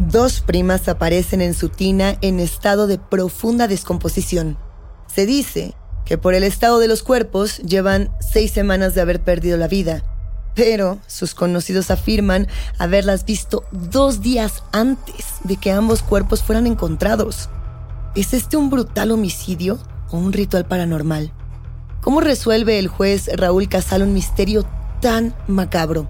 Dos primas aparecen en su tina en estado de profunda descomposición. Se dice que por el estado de los cuerpos llevan seis semanas de haber perdido la vida, pero sus conocidos afirman haberlas visto dos días antes de que ambos cuerpos fueran encontrados. ¿Es este un brutal homicidio o un ritual paranormal? ¿Cómo resuelve el juez Raúl Casal un misterio tan macabro?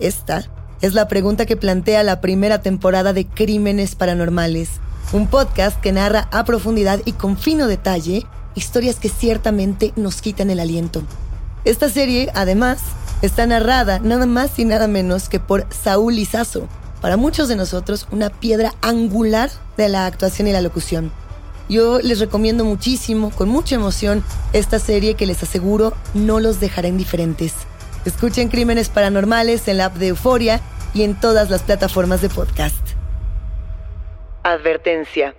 Esta es la pregunta que plantea la primera temporada de Crímenes Paranormales, un podcast que narra a profundidad y con fino detalle historias que ciertamente nos quitan el aliento. Esta serie, además, está narrada nada más y nada menos que por Saúl Lizazo, para muchos de nosotros una piedra angular de la actuación y la locución. Yo les recomiendo muchísimo, con mucha emoción, esta serie que les aseguro no los dejará indiferentes. Escuchen Crímenes Paranormales en la app de Euforia y en todas las plataformas de podcast. Advertencia.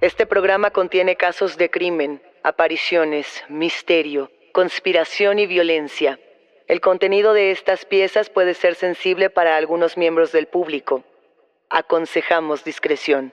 Este programa contiene casos de crimen, apariciones, misterio, conspiración y violencia. El contenido de estas piezas puede ser sensible para algunos miembros del público. Aconsejamos discreción.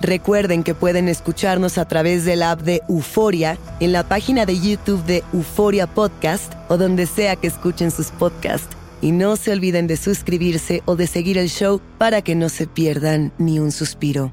Recuerden que pueden escucharnos a través del app de Euforia, en la página de YouTube de Euforia Podcast o donde sea que escuchen sus podcasts. Y no se olviden de suscribirse o de seguir el show para que no se pierdan ni un suspiro.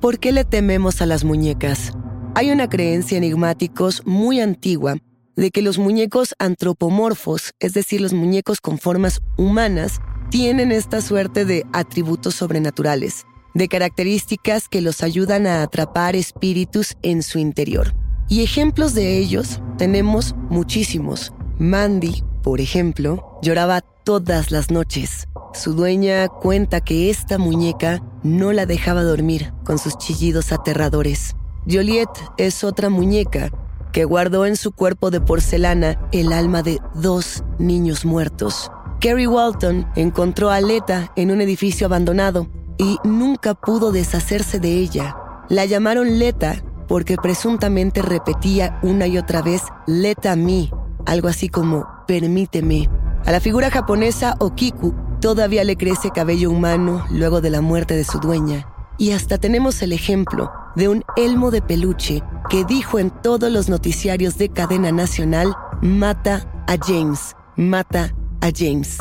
¿Por qué le tememos a las muñecas? Hay una creencia enigmáticos muy antigua de que los muñecos antropomorfos, es decir, los muñecos con formas humanas, tienen esta suerte de atributos sobrenaturales de características que los ayudan a atrapar espíritus en su interior. Y ejemplos de ellos tenemos muchísimos. Mandy, por ejemplo, lloraba todas las noches. Su dueña cuenta que esta muñeca no la dejaba dormir con sus chillidos aterradores. Joliet es otra muñeca que guardó en su cuerpo de porcelana el alma de dos niños muertos. Kerry Walton encontró a Leta en un edificio abandonado y nunca pudo deshacerse de ella. La llamaron Leta porque presuntamente repetía una y otra vez Let a me, algo así como permíteme. A la figura japonesa Okiku todavía le crece cabello humano luego de la muerte de su dueña. Y hasta tenemos el ejemplo de un elmo de peluche que dijo en todos los noticiarios de cadena nacional, mata a James, mata a James.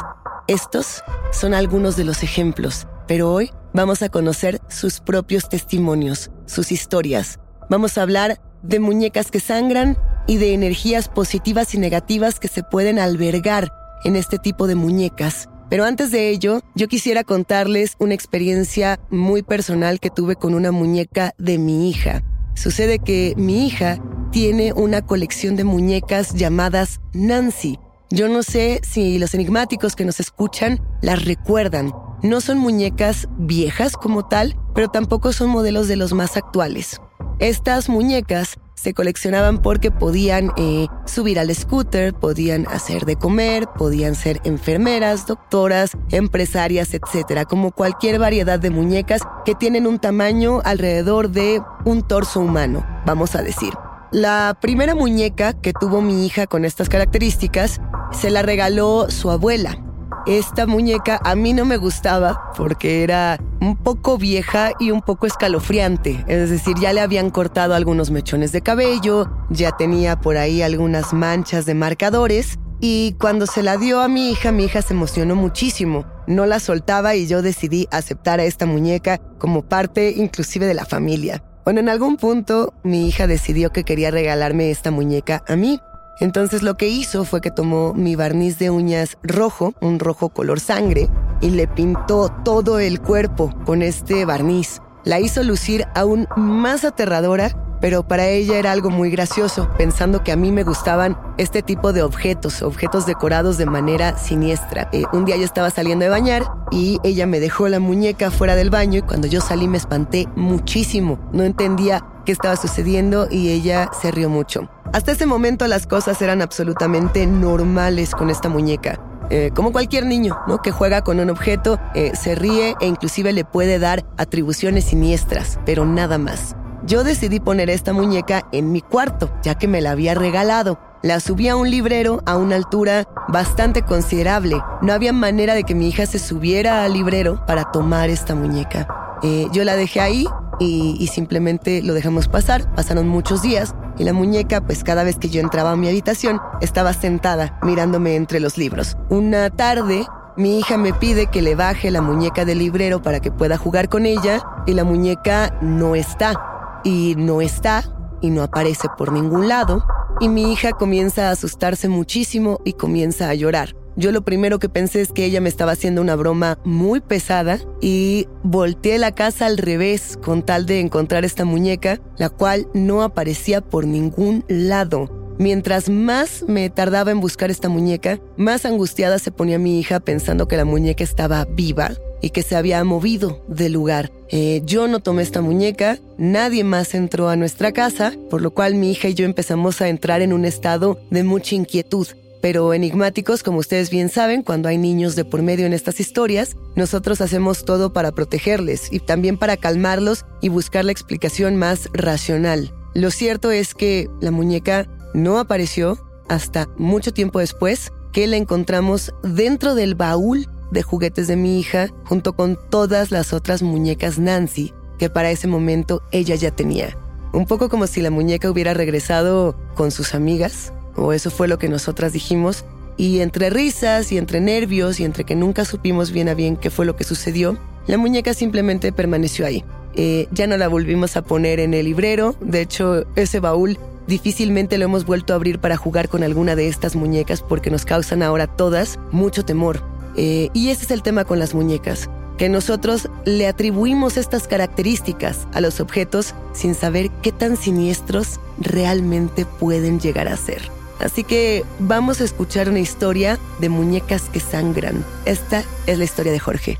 Estos son algunos de los ejemplos, pero hoy vamos a conocer sus propios testimonios, sus historias. Vamos a hablar de muñecas que sangran y de energías positivas y negativas que se pueden albergar en este tipo de muñecas. Pero antes de ello, yo quisiera contarles una experiencia muy personal que tuve con una muñeca de mi hija. Sucede que mi hija tiene una colección de muñecas llamadas Nancy. Yo no sé si los enigmáticos que nos escuchan las recuerdan. No son muñecas viejas como tal, pero tampoco son modelos de los más actuales. Estas muñecas se coleccionaban porque podían eh, subir al scooter, podían hacer de comer, podían ser enfermeras, doctoras, empresarias, etcétera, como cualquier variedad de muñecas que tienen un tamaño alrededor de un torso humano, vamos a decir. La primera muñeca que tuvo mi hija con estas características se la regaló su abuela. Esta muñeca a mí no me gustaba porque era un poco vieja y un poco escalofriante. Es decir, ya le habían cortado algunos mechones de cabello, ya tenía por ahí algunas manchas de marcadores y cuando se la dio a mi hija, mi hija se emocionó muchísimo. No la soltaba y yo decidí aceptar a esta muñeca como parte inclusive de la familia. Bueno, en algún punto mi hija decidió que quería regalarme esta muñeca a mí. Entonces lo que hizo fue que tomó mi barniz de uñas rojo, un rojo color sangre, y le pintó todo el cuerpo con este barniz. La hizo lucir aún más aterradora pero para ella era algo muy gracioso, pensando que a mí me gustaban este tipo de objetos, objetos decorados de manera siniestra. Eh, un día yo estaba saliendo de bañar y ella me dejó la muñeca fuera del baño y cuando yo salí me espanté muchísimo. No entendía qué estaba sucediendo y ella se rió mucho. Hasta ese momento las cosas eran absolutamente normales con esta muñeca. Eh, como cualquier niño, ¿no? Que juega con un objeto, eh, se ríe e inclusive le puede dar atribuciones siniestras, pero nada más. Yo decidí poner esta muñeca en mi cuarto, ya que me la había regalado. La subí a un librero a una altura bastante considerable. No había manera de que mi hija se subiera al librero para tomar esta muñeca. Eh, yo la dejé ahí y, y, simplemente lo dejamos pasar. Pasaron muchos días y la muñeca, pues cada vez que yo entraba a mi habitación, estaba sentada mirándome entre los libros. Una tarde, mi hija me pide que le baje la muñeca del librero para que pueda jugar con ella y la muñeca no está y no está y no aparece por ningún lado. Y mi hija comienza a asustarse muchísimo y comienza a llorar. Yo lo primero que pensé es que ella me estaba haciendo una broma muy pesada y volteé la casa al revés con tal de encontrar esta muñeca, la cual no aparecía por ningún lado. Mientras más me tardaba en buscar esta muñeca, más angustiada se ponía mi hija pensando que la muñeca estaba viva y que se había movido del lugar. Eh, yo no tomé esta muñeca, nadie más entró a nuestra casa, por lo cual mi hija y yo empezamos a entrar en un estado de mucha inquietud. Pero enigmáticos, como ustedes bien saben, cuando hay niños de por medio en estas historias, nosotros hacemos todo para protegerles y también para calmarlos y buscar la explicación más racional. Lo cierto es que la muñeca no apareció hasta mucho tiempo después que la encontramos dentro del baúl de juguetes de mi hija junto con todas las otras muñecas Nancy que para ese momento ella ya tenía. Un poco como si la muñeca hubiera regresado con sus amigas, o eso fue lo que nosotras dijimos, y entre risas y entre nervios y entre que nunca supimos bien a bien qué fue lo que sucedió, la muñeca simplemente permaneció ahí. Eh, ya no la volvimos a poner en el librero, de hecho ese baúl difícilmente lo hemos vuelto a abrir para jugar con alguna de estas muñecas porque nos causan ahora todas mucho temor. Eh, y ese es el tema con las muñecas, que nosotros le atribuimos estas características a los objetos sin saber qué tan siniestros realmente pueden llegar a ser. Así que vamos a escuchar una historia de muñecas que sangran. Esta es la historia de Jorge.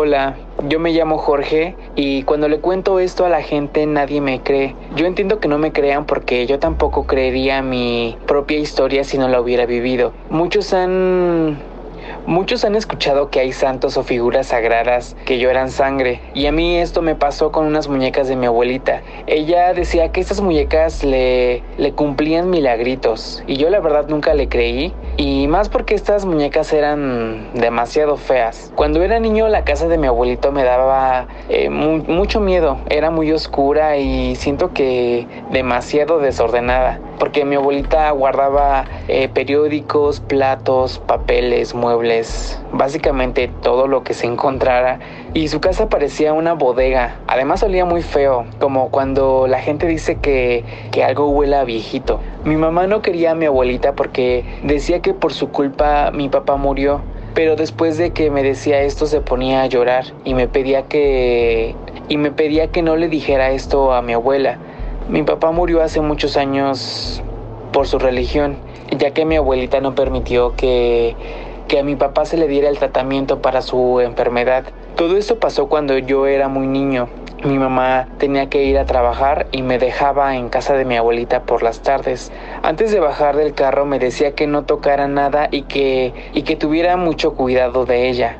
Hola, yo me llamo Jorge y cuando le cuento esto a la gente nadie me cree. Yo entiendo que no me crean porque yo tampoco creería mi propia historia si no la hubiera vivido. Muchos han Muchos han escuchado que hay santos o figuras sagradas que lloran sangre, y a mí esto me pasó con unas muñecas de mi abuelita. Ella decía que estas muñecas le, le cumplían milagritos, y yo la verdad nunca le creí, y más porque estas muñecas eran demasiado feas. Cuando era niño la casa de mi abuelito me daba eh, mucho miedo, era muy oscura y siento que demasiado desordenada. Porque mi abuelita guardaba eh, periódicos, platos, papeles, muebles, básicamente todo lo que se encontrara y su casa parecía una bodega. Además olía muy feo, como cuando la gente dice que, que algo huele a viejito. Mi mamá no quería a mi abuelita porque decía que por su culpa mi papá murió. Pero después de que me decía esto se ponía a llorar y me pedía que y me pedía que no le dijera esto a mi abuela. Mi papá murió hace muchos años por su religión, ya que mi abuelita no permitió que, que a mi papá se le diera el tratamiento para su enfermedad. Todo esto pasó cuando yo era muy niño. Mi mamá tenía que ir a trabajar y me dejaba en casa de mi abuelita por las tardes. Antes de bajar del carro me decía que no tocara nada y que, y que tuviera mucho cuidado de ella.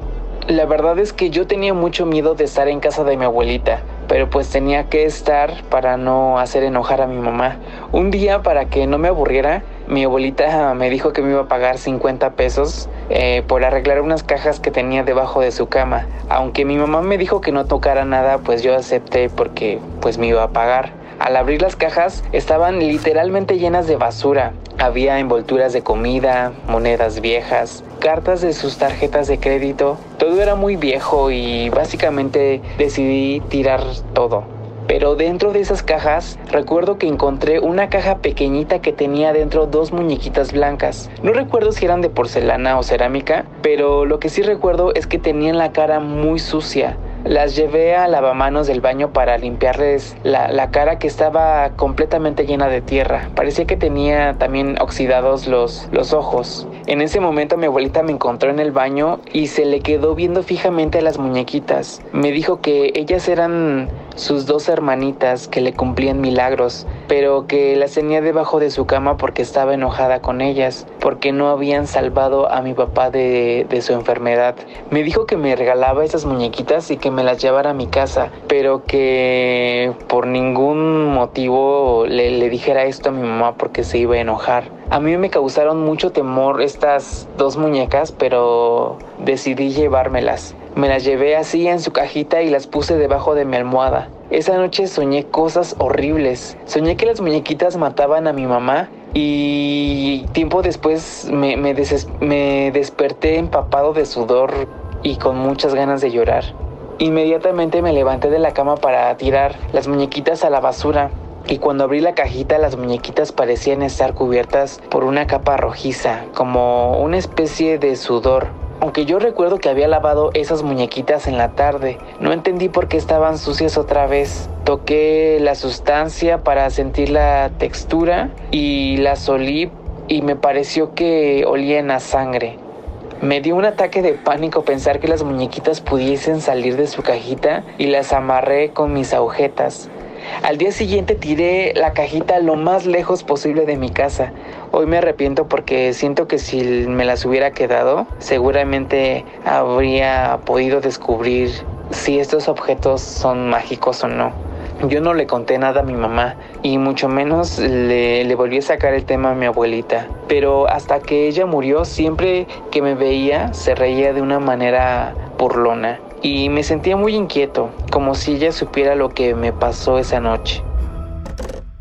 La verdad es que yo tenía mucho miedo de estar en casa de mi abuelita, pero pues tenía que estar para no hacer enojar a mi mamá. Un día, para que no me aburriera, mi abuelita me dijo que me iba a pagar 50 pesos eh, por arreglar unas cajas que tenía debajo de su cama. Aunque mi mamá me dijo que no tocara nada, pues yo acepté porque pues me iba a pagar. Al abrir las cajas estaban literalmente llenas de basura. Había envolturas de comida, monedas viejas, cartas de sus tarjetas de crédito. Todo era muy viejo y básicamente decidí tirar todo. Pero dentro de esas cajas recuerdo que encontré una caja pequeñita que tenía dentro dos muñequitas blancas. No recuerdo si eran de porcelana o cerámica, pero lo que sí recuerdo es que tenían la cara muy sucia. Las llevé a lavamanos del baño para limpiarles la, cara que estaba completamente llena de tierra. Parecía que tenía también oxidados los, los ojos. En ese momento mi abuelita me encontró en el baño y se le quedó viendo fijamente a las muñequitas. Me dijo que ellas eran sus dos hermanitas que le cumplían milagros, pero que las tenía debajo de su cama porque estaba enojada con ellas, porque no habían salvado a mi papá de, de su enfermedad. Me dijo que me regalaba esas muñequitas y que me las llevara a mi casa, pero que por ningún motivo le, le dijera esto a mi mamá porque se iba a enojar. A mí me causaron mucho temor estas dos muñecas, pero decidí llevármelas. Me las llevé así en su cajita y las puse debajo de mi almohada. Esa noche soñé cosas horribles. Soñé que las muñequitas mataban a mi mamá y tiempo después me, me, desperté empapado de sudor y con muchas ganas de llorar. Inmediatamente me levanté de la cama para tirar las muñequitas a la basura y cuando abrí la cajita las muñequitas parecían estar cubiertas por una capa rojiza, como una especie de sudor aunque yo recuerdo que había lavado esas muñequitas en la tarde, no entendí por qué estaban sucias otra vez. Toqué la sustancia para sentir la textura y las olí y me pareció que olían a sangre. Me dio un ataque de pánico pensar que las muñequitas pudiesen salir de su cajita y las amarré con mis agujetas. Al día siguiente tiré la cajita lo más lejos posible de mi casa. Hoy me arrepiento porque siento que si me las hubiera quedado, seguramente habría podido descubrir si estos objetos son mágicos o no. Yo no le conté nada a mi mamá y mucho menos le, volví a sacar el tema a mi abuelita. Pero hasta que ella murió, siempre que me veía se reía de una manera burlona y me sentía muy inquieto, como si ella supiera lo que me pasó esa noche.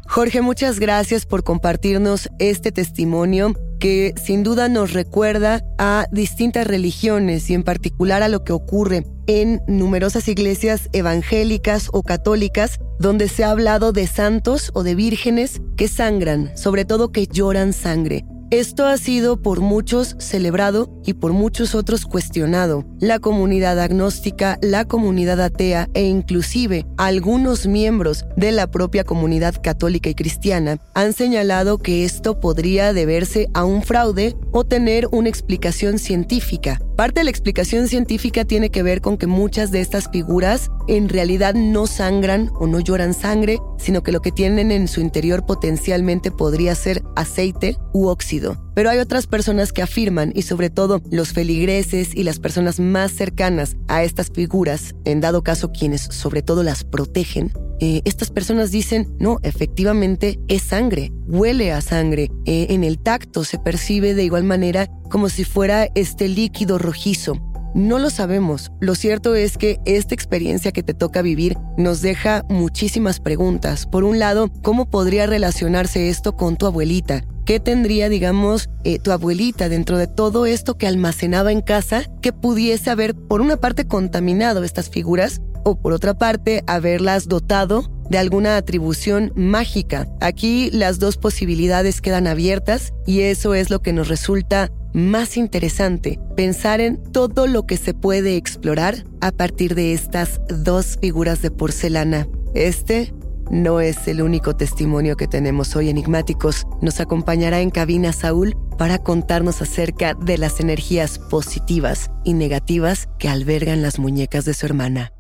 Jorge, muchas gracias por compartirnos este testimonio que sin duda nos recuerda a distintas religiones y en particular a lo que ocurre en numerosas iglesias evangélicas o católicas donde se ha hablado de santos o de vírgenes que sangran, sobre todo que lloran sangre. Esto ha sido por muchos celebrado y por muchos otros cuestionado. La comunidad agnóstica, la comunidad atea e inclusive algunos miembros de la propia comunidad católica y cristiana han señalado que esto podría deberse a un fraude o tener una explicación científica. Parte de la explicación científica tiene que ver con que muchas de estas figuras en realidad no sangran o no lloran sangre, sino que lo que tienen en su interior potencialmente podría ser aceite u óxido. Pero hay otras personas que afirman, y sobre todo los feligreses y las personas más cercanas a estas figuras, en dado caso quienes sobre todo las protegen, eh, estas personas dicen, no, efectivamente es sangre, huele a sangre, eh, en el tacto se percibe de igual manera como si fuera este líquido rojizo. No lo sabemos. Lo cierto es que esta experiencia que te toca vivir nos deja muchísimas preguntas. Por un lado, ¿cómo podría relacionarse esto con tu abuelita? ¿Qué tendría, digamos, eh, tu abuelita dentro de todo esto que almacenaba en casa que pudiese haber, por una parte, contaminado estas figuras o por otra parte, haberlas dotado de alguna atribución mágica? Aquí las dos posibilidades quedan abiertas y eso es lo que nos resulta más interesante, pensar en todo lo que se puede explorar a partir de estas dos figuras de porcelana. Este no es el único testimonio que tenemos hoy enigmáticos. Nos acompañará en cabina Saúl para contarnos acerca de las energías positivas y negativas que albergan las muñecas de su hermana.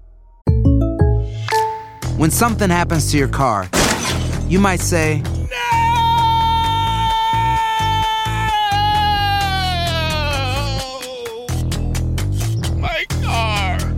When something happens to your car, you might say,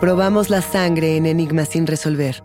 Probamos la sangre en Enigma sin resolver.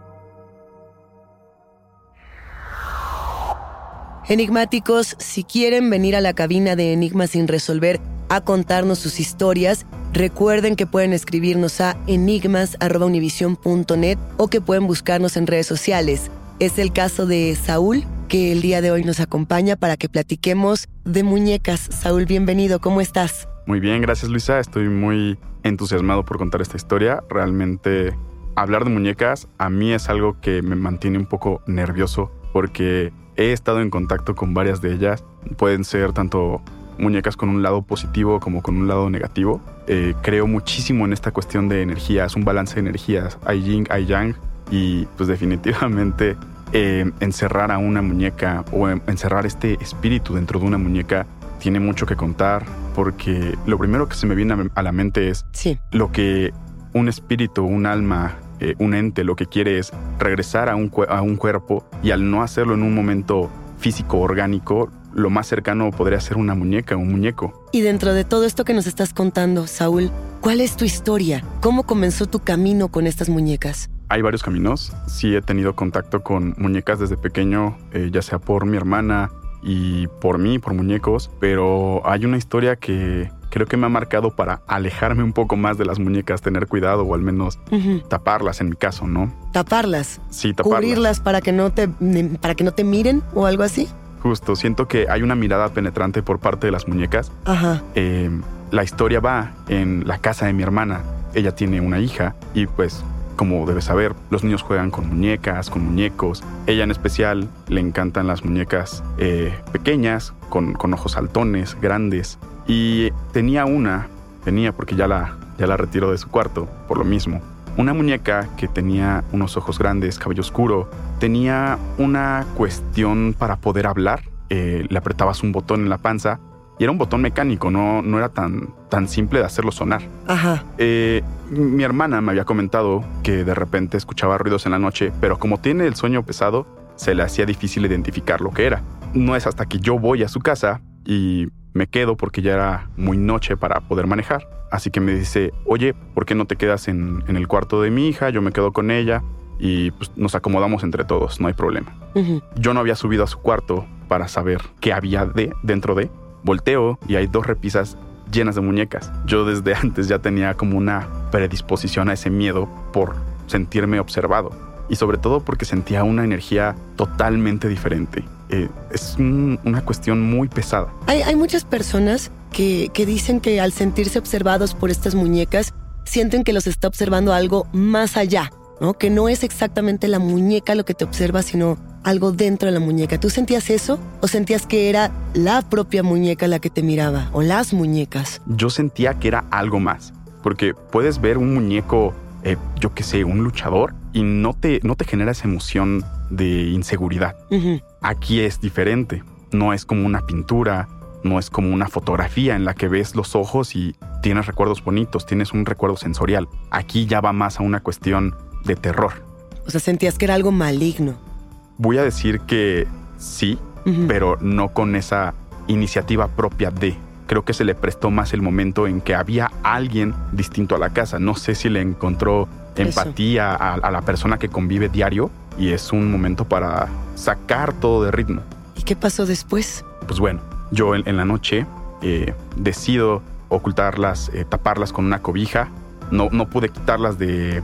Enigmáticos, si quieren venir a la cabina de Enigma sin resolver a contarnos sus historias, recuerden que pueden escribirnos a enigmas.univision.net o que pueden buscarnos en redes sociales. Es el caso de Saúl, que el día de hoy nos acompaña para que platiquemos de muñecas. Saúl, bienvenido, ¿cómo estás? Muy bien, gracias Luisa. Estoy muy entusiasmado por contar esta historia. Realmente hablar de muñecas a mí es algo que me mantiene un poco nervioso porque he estado en contacto con varias de ellas. Pueden ser tanto muñecas con un lado positivo como con un lado negativo. Eh, creo muchísimo en esta cuestión de energías, un balance de energías. Hay yin, hay yang y pues definitivamente eh, encerrar a una muñeca o encerrar este espíritu dentro de una muñeca tiene mucho que contar porque lo primero que se me viene a la mente es lo que un espíritu, un alma, eh, un ente lo que quiere es regresar a un, a un cuerpo y al no hacerlo en un momento físico, orgánico, lo más cercano podría ser una muñeca, un muñeco. Y dentro de todo esto que nos estás contando, Saúl, ¿cuál es tu historia? ¿Cómo comenzó tu camino con estas muñecas? Hay varios caminos. Sí he tenido contacto con muñecas desde pequeño, eh, ya sea por mi hermana y por mí, por muñecos, pero hay una historia que creo que me ha marcado para alejarme un poco más de las muñecas, tener cuidado o al menos taparlas en mi caso, ¿no? Taparlas. Sí, taparlas. Cubrirlas para que no te para que no te miren o algo así. Justo, siento que hay una mirada penetrante por parte de las muñecas. Ajá. Eh, la historia va en la casa de mi hermana. Ella tiene una hija y pues como debes saber, los niños juegan con muñecas, con muñecos. Ella en especial le encantan las muñecas eh, pequeñas, con, con, ojos saltones, grandes. Y tenía una, tenía porque ya la, ya la retiró de su cuarto, por lo mismo. Una muñeca que tenía unos ojos grandes, cabello oscuro, tenía una cuestión para poder hablar. Eh, le apretabas un botón en la panza y era un botón mecánico, no, no era tan, tan simple de hacerlo sonar. Ajá. Eh, mi hermana me había comentado que de repente escuchaba ruidos en la noche, pero como tiene el sueño pesado, se le hacía difícil identificar lo que era. No es hasta que yo voy a su casa y me quedo porque ya era muy noche para poder manejar. Así que me dice, oye, ¿por qué no te quedas en, en el cuarto de mi hija? Yo me quedo con ella y pues, nos acomodamos entre todos, no hay problema. Yo no había subido a su cuarto para saber qué había de dentro de. Volteo y hay dos repisas llenas de muñecas. Yo desde antes ya tenía como una predisposición a ese miedo por sentirme observado y sobre todo porque sentía una energía totalmente diferente. Eh, es un- una cuestión muy pesada. Hay, hay muchas personas que, que dicen que al sentirse observados por estas muñecas, sienten que los está observando algo más allá, ¿no? Que no es exactamente la muñeca lo que te observa, sino algo dentro de la muñeca. ¿Tú sentías eso? ¿O sentías que era la propia muñeca la que te miraba? ¿O las muñecas? Yo sentía que era algo más, porque puedes ver un muñeco, eh, yo qué sé, un luchador, y no te, no te genera esa emoción de inseguridad. Aquí es diferente. No es como una pintura, no es como una fotografía en la que ves los ojos y tienes recuerdos bonitos, tienes un recuerdo sensorial. Aquí ya va más a una cuestión de terror. O sea, sentías que era algo maligno. Voy a decir que sí, pero no con esa iniciativa propia de. Creo que se le prestó más el momento en que había alguien distinto a la casa. No sé si le encontró empatía a, a la persona que convive diario y es un momento para sacar todo de ritmo. ¿Y qué pasó después? Pues bueno, yo en, en la noche eh, decido ocultarlas, eh, taparlas con una cobija. No, no pude quitarlas de,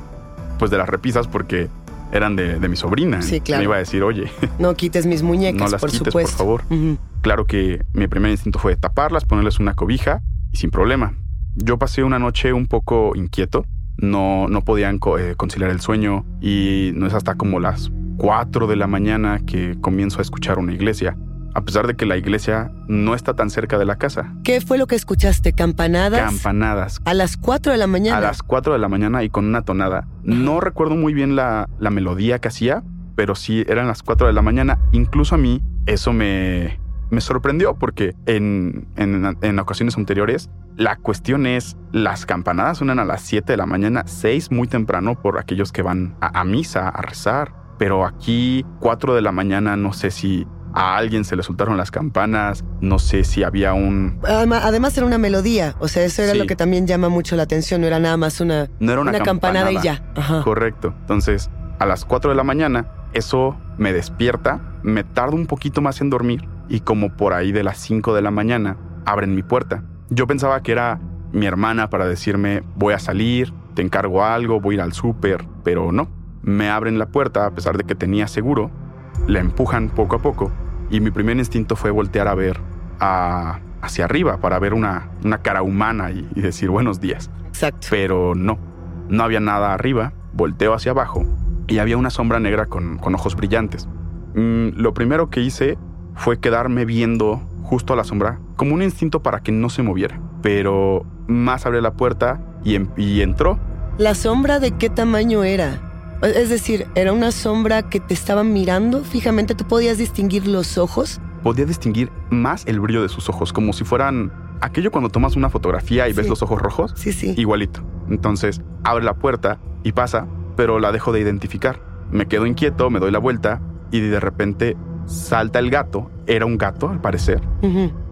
pues de las repisas porque eran de, de mi sobrina. Sí, claro. Me iba a decir, oye, No quites mis muñecas, no las por quites, supuesto. por favor. Claro que mi primer instinto fue taparlas, ponerles una cobija y sin problema. Yo pasé una noche un poco inquieto. No, no podían co- eh, conciliar el sueño y no es hasta como las 4 de la mañana que comienzo a escuchar una iglesia. A pesar de que la iglesia no está tan cerca de la casa. ¿Qué fue lo que escuchaste? ¿Campanadas? Campanadas. a las 4 de la mañana. A las 4 de la mañana y con una tonada. No recuerdo muy bien la, la melodía que hacía, pero sí eran las 4 de la mañana. Incluso a mí eso me, me sorprendió porque en, en, en ocasiones anteriores la cuestión es las campanadas suenan a las 7 de la mañana, 6 muy temprano por aquellos que van a, a misa, a rezar. Pero aquí 4 de la mañana no sé si a alguien se le soltaron las campanas, no sé si había un... Además, era una melodía, o sea, eso era Sí. lo que también llama mucho la atención, no era nada más una, No era una, campanada y ya. Ajá. Correcto. Entonces, a las 4 de la mañana, eso me despierta, me tardo un poquito más en dormir y como por ahí de las 5 de la mañana, abren mi puerta. Yo pensaba que era mi hermana para decirme, voy a salir, te encargo algo, voy a ir al súper, pero no. Me abren la puerta a pesar de que tenía seguro, la empujan poco a poco y mi primer instinto fue voltear a ver a- hacia arriba para ver una, una cara humana y- y decir buenos días. Exacto. Pero no, no había nada arriba, volteo hacia abajo y había una sombra negra con, con ojos brillantes. Mm, lo primero que hice fue quedarme viendo justo a la sombra, como un instinto para que no se moviera. Pero más abrió la puerta y, en- y entró. ¿La sombra de qué tamaño era? Es decir, ¿era una sombra que te estaba mirando fijamente? ¿Tú podías distinguir los ojos? Podía distinguir más el brillo de sus ojos, como si fueran aquello cuando tomas una fotografía y ves los ojos rojos. Sí, sí. Igualito. Entonces abre la puerta y pasa, pero la dejo de identificar. Me quedo inquieto, me doy la vuelta y de repente salta el gato. Era un gato, al parecer.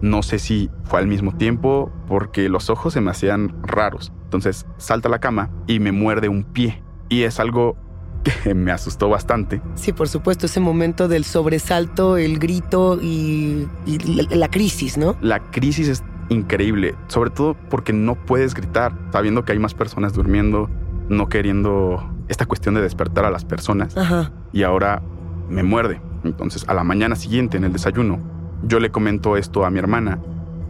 No sé si fue al mismo tiempo porque los ojos se me hacían raros. Entonces salta a la cama y me muerde un pie. Y es algo que me asustó bastante. Sí, por supuesto, ese momento del sobresalto, el grito y, y la, la crisis, ¿no? La crisis es increíble, sobre todo porque no puedes gritar, sabiendo que hay más personas durmiendo, no queriendo esta cuestión de despertar a las personas. Ajá. y ahora me muerde. Entonces, a la mañana siguiente, en el desayuno, yo le comento esto a mi hermana.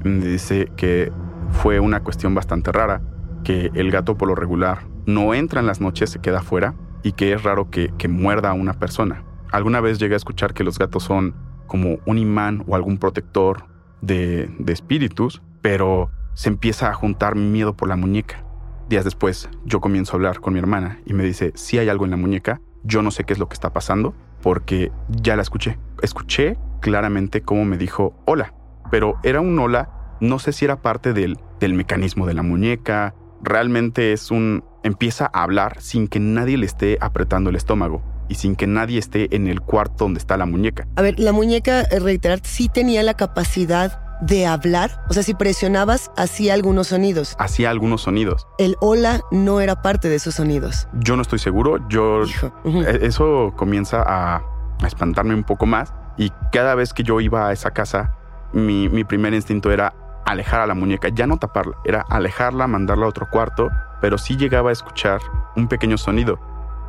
Me dice que fue una cuestión bastante rara, que el gato por lo regular no entra en las noches, se queda afuera, y que es raro que, que muerda a una persona. Alguna vez llegué a escuchar que los gatos son como un imán o algún protector de, de espíritus, pero se empieza a juntar mi miedo por la muñeca. Días después, yo comienzo a hablar con mi hermana y me dice, si hay algo en la muñeca, yo no sé qué es lo que está pasando, porque ya la escuché. Escuché claramente cómo me dijo hola, pero era un hola, no sé si era parte del, del mecanismo de la muñeca, realmente es un... empieza a hablar sin que nadie le esté apretando el estómago y sin que nadie esté en el cuarto donde está la muñeca. A ver, la muñeca, eh, reiterar, sí tenía la capacidad de hablar? O sea, si presionabas, hacía algunos sonidos. Hacía algunos sonidos. El hola no era parte de esos sonidos. Yo no estoy seguro. Yo. E- Eso comienza a, a espantarme un poco más. Y cada vez que yo iba a esa casa, mi, mi primer instinto era alejar a la muñeca, ya no taparla, era alejarla, mandarla a otro cuarto, pero sí llegaba a escuchar un pequeño sonido,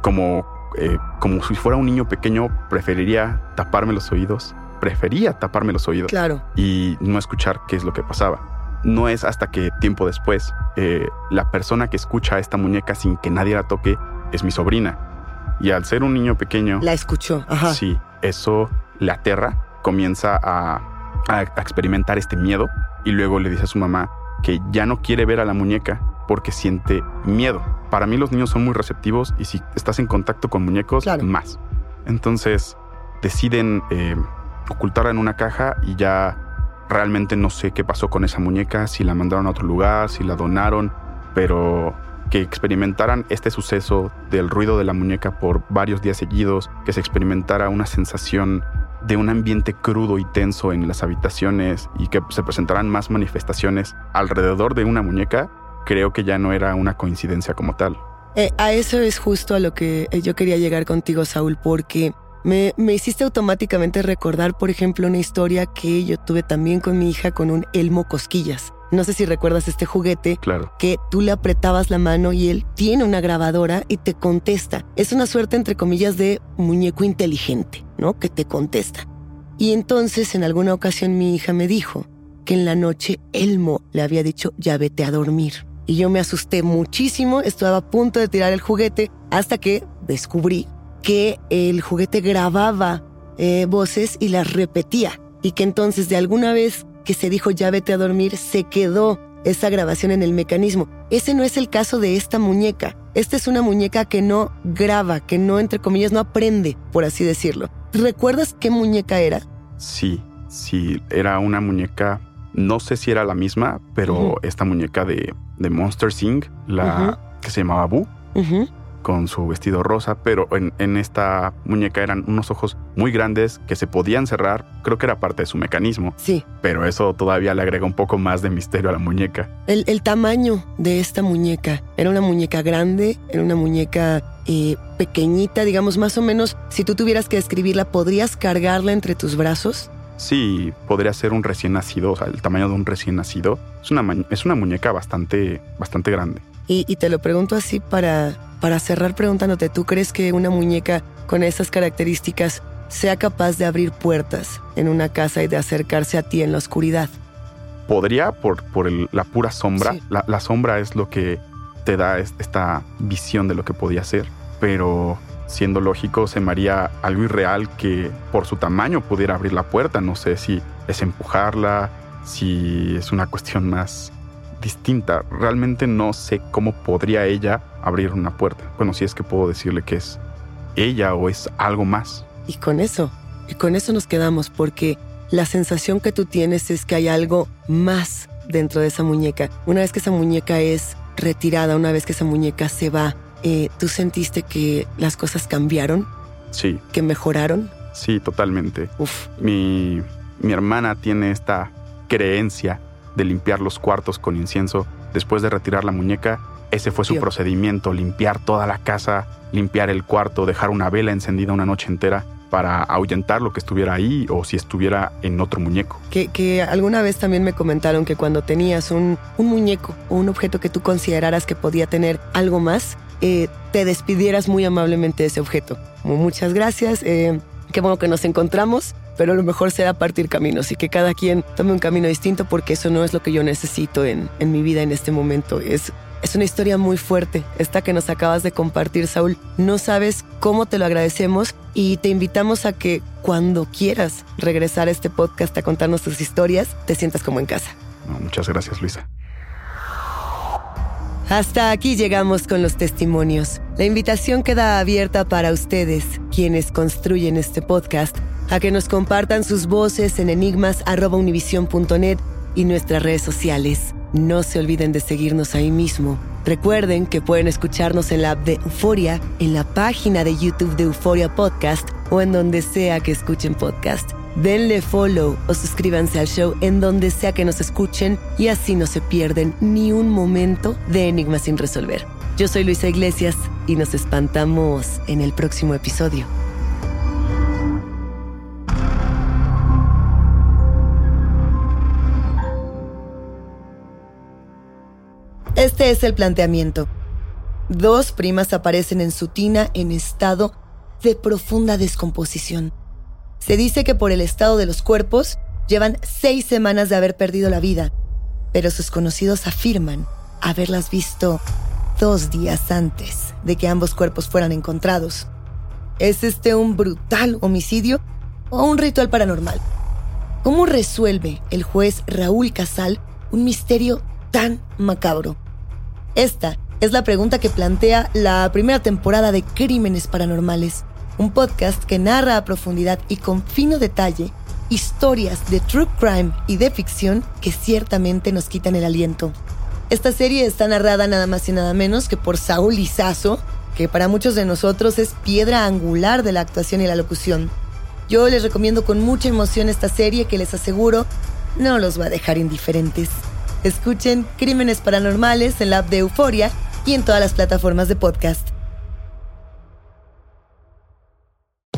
como, eh, como si fuera un niño pequeño, preferiría taparme los oídos, prefería taparme los oídos Claro. y no escuchar qué es lo que pasaba. No es hasta que tiempo después eh, la persona que escucha a esta muñeca sin que nadie la toque es mi sobrina. Y al ser un niño pequeño, La escuchó. Ajá. sí, eso le aterra, comienza a, a- a experimentar este miedo y luego le dice a su mamá que ya no quiere ver a la muñeca porque siente miedo. Para mí los niños son muy receptivos y si estás en contacto con muñecos, más. Entonces deciden eh, ocultarla en una caja y ya realmente no sé qué pasó con esa muñeca, si la mandaron a otro lugar, si la donaron, pero que experimentaran este suceso del ruido de la muñeca por varios días seguidos, que se experimentara una sensación de un ambiente crudo y tenso en las habitaciones y que se presentaran más manifestaciones alrededor de una muñeca, creo que ya no era una coincidencia como tal. Eh, a eso es justo a lo que eh, yo quería llegar contigo, Saúl, porque me, me hiciste automáticamente recordar, por ejemplo, una historia que yo tuve también con mi hija con un Elmo Cosquillas. No sé si recuerdas este juguete Claro. que tú le apretabas la mano y él tiene una grabadora y te contesta. Es una suerte, entre comillas, de muñeco inteligente, ¿no? Que te contesta. Y entonces, en alguna ocasión, mi hija me dijo que en la noche Elmo le había dicho, ya vete a dormir. Y yo me asusté muchísimo, estaba a punto de tirar el juguete hasta que descubrí que el juguete grababa eh, voces y las repetía. Y que entonces de alguna vez que se dijo ya vete a dormir, se quedó esa grabación en el mecanismo. Ese no es el caso de esta muñeca. Esta es una muñeca que no graba, que no, entre comillas, no aprende, por así decirlo. ¿Recuerdas qué muñeca era? Sí, sí, era una muñeca, no sé si era la misma, pero esta muñeca de, de Monster Inc., la que se llamaba Boo, con su vestido rosa, pero en, en esta muñeca eran unos ojos muy grandes que se podían cerrar, creo que era parte de su mecanismo. Sí. Pero eso todavía le agrega un poco más de misterio a la muñeca. El, el tamaño de esta muñeca era una muñeca grande, era una muñeca eh, pequeñita, digamos más o menos. Si tú tuvieras que describirla, ¿podrías cargarla entre tus brazos? Sí, podría ser un recién nacido, o sea, el tamaño de un recién nacido. Es una, es una muñeca bastante, bastante grande. Y, y te lo pregunto así para, para cerrar preguntándote, ¿tú crees que una muñeca con esas características sea capaz de abrir puertas en una casa y de acercarse a ti en la oscuridad? Podría por, por el- la pura sombra. Sí. La, la sombra es lo que te da es- esta visión de lo que podía ser. Pero siendo lógico, se me haría algo irreal que por su tamaño pudiera abrir la puerta. No sé si es empujarla, si es una cuestión más distinta. Realmente no sé cómo podría ella abrir una puerta. Bueno, si es que puedo decirle que es ella o es algo más. Y con eso, y con eso nos quedamos, porque la sensación que tú tienes es que hay algo más dentro de esa muñeca. Una vez que esa muñeca es retirada, una vez que esa muñeca se va, eh, ¿tú sentiste que las cosas cambiaron, Sí, que mejoraron? sí, totalmente. Uf, Mi, mi hermana tiene esta creencia de limpiar los cuartos con incienso después de retirar la muñeca. Ese fue su procedimiento, limpiar toda la casa, limpiar el cuarto, dejar una vela encendida una noche entera para ahuyentar lo que estuviera ahí o si estuviera en otro muñeco. que, que alguna vez también me comentaron que cuando tenías un, un muñeco o un objeto que tú consideraras que podía tener algo más, eh, te despidieras muy amablemente de ese objeto. Muchas gracias, eh, qué bueno que nos encontramos, pero lo mejor será partir caminos y que cada quien tome un camino distinto porque eso no es lo que yo necesito en, en mi vida en este momento. Es, es una historia muy fuerte, esta que nos acabas de compartir, Saúl. No sabes cómo te lo agradecemos y te invitamos a que cuando quieras regresar a este podcast a contarnos tus historias, te sientas como en casa. Muchas gracias, Luisa. Hasta aquí llegamos con los testimonios. La invitación queda abierta para ustedes, quienes construyen este podcast, a que nos compartan sus voces en enigmas.univision.net y nuestras redes sociales. No se olviden de seguirnos ahí mismo. Recuerden que pueden escucharnos en la app de Euforia, en la página de YouTube de Euforia Podcast o en donde sea que escuchen podcast. Denle follow o suscríbanse al show en donde sea que nos escuchen y así no se pierden ni un momento de Enigmas sin resolver. Yo soy Luisa Iglesias y nos espantamos en el próximo episodio. Este es el planteamiento. Dos primas aparecen en su tina en estado de profunda descomposición. Se dice que por el estado de los cuerpos llevan seis semanas de haber perdido la vida, pero sus conocidos afirman haberlas visto dos días antes de que ambos cuerpos fueran encontrados. ¿Es este un brutal homicidio o un ritual paranormal? ¿Cómo resuelve el juez Raúl Casal un misterio tan macabro? Esta es la pregunta que plantea la primera temporada de Crímenes Paranormales, un podcast que narra a profundidad y con fino detalle historias de true crime y de ficción que ciertamente nos quitan el aliento. Esta serie está narrada nada más y nada menos que por Saúl Lizazo, que para muchos de nosotros es piedra angular de la actuación y la locución. Yo les recomiendo con mucha emoción esta serie que les aseguro no los va a dejar indiferentes. Escuchen Crímenes Paranormales en la app de Euforia y en todas las plataformas de podcast.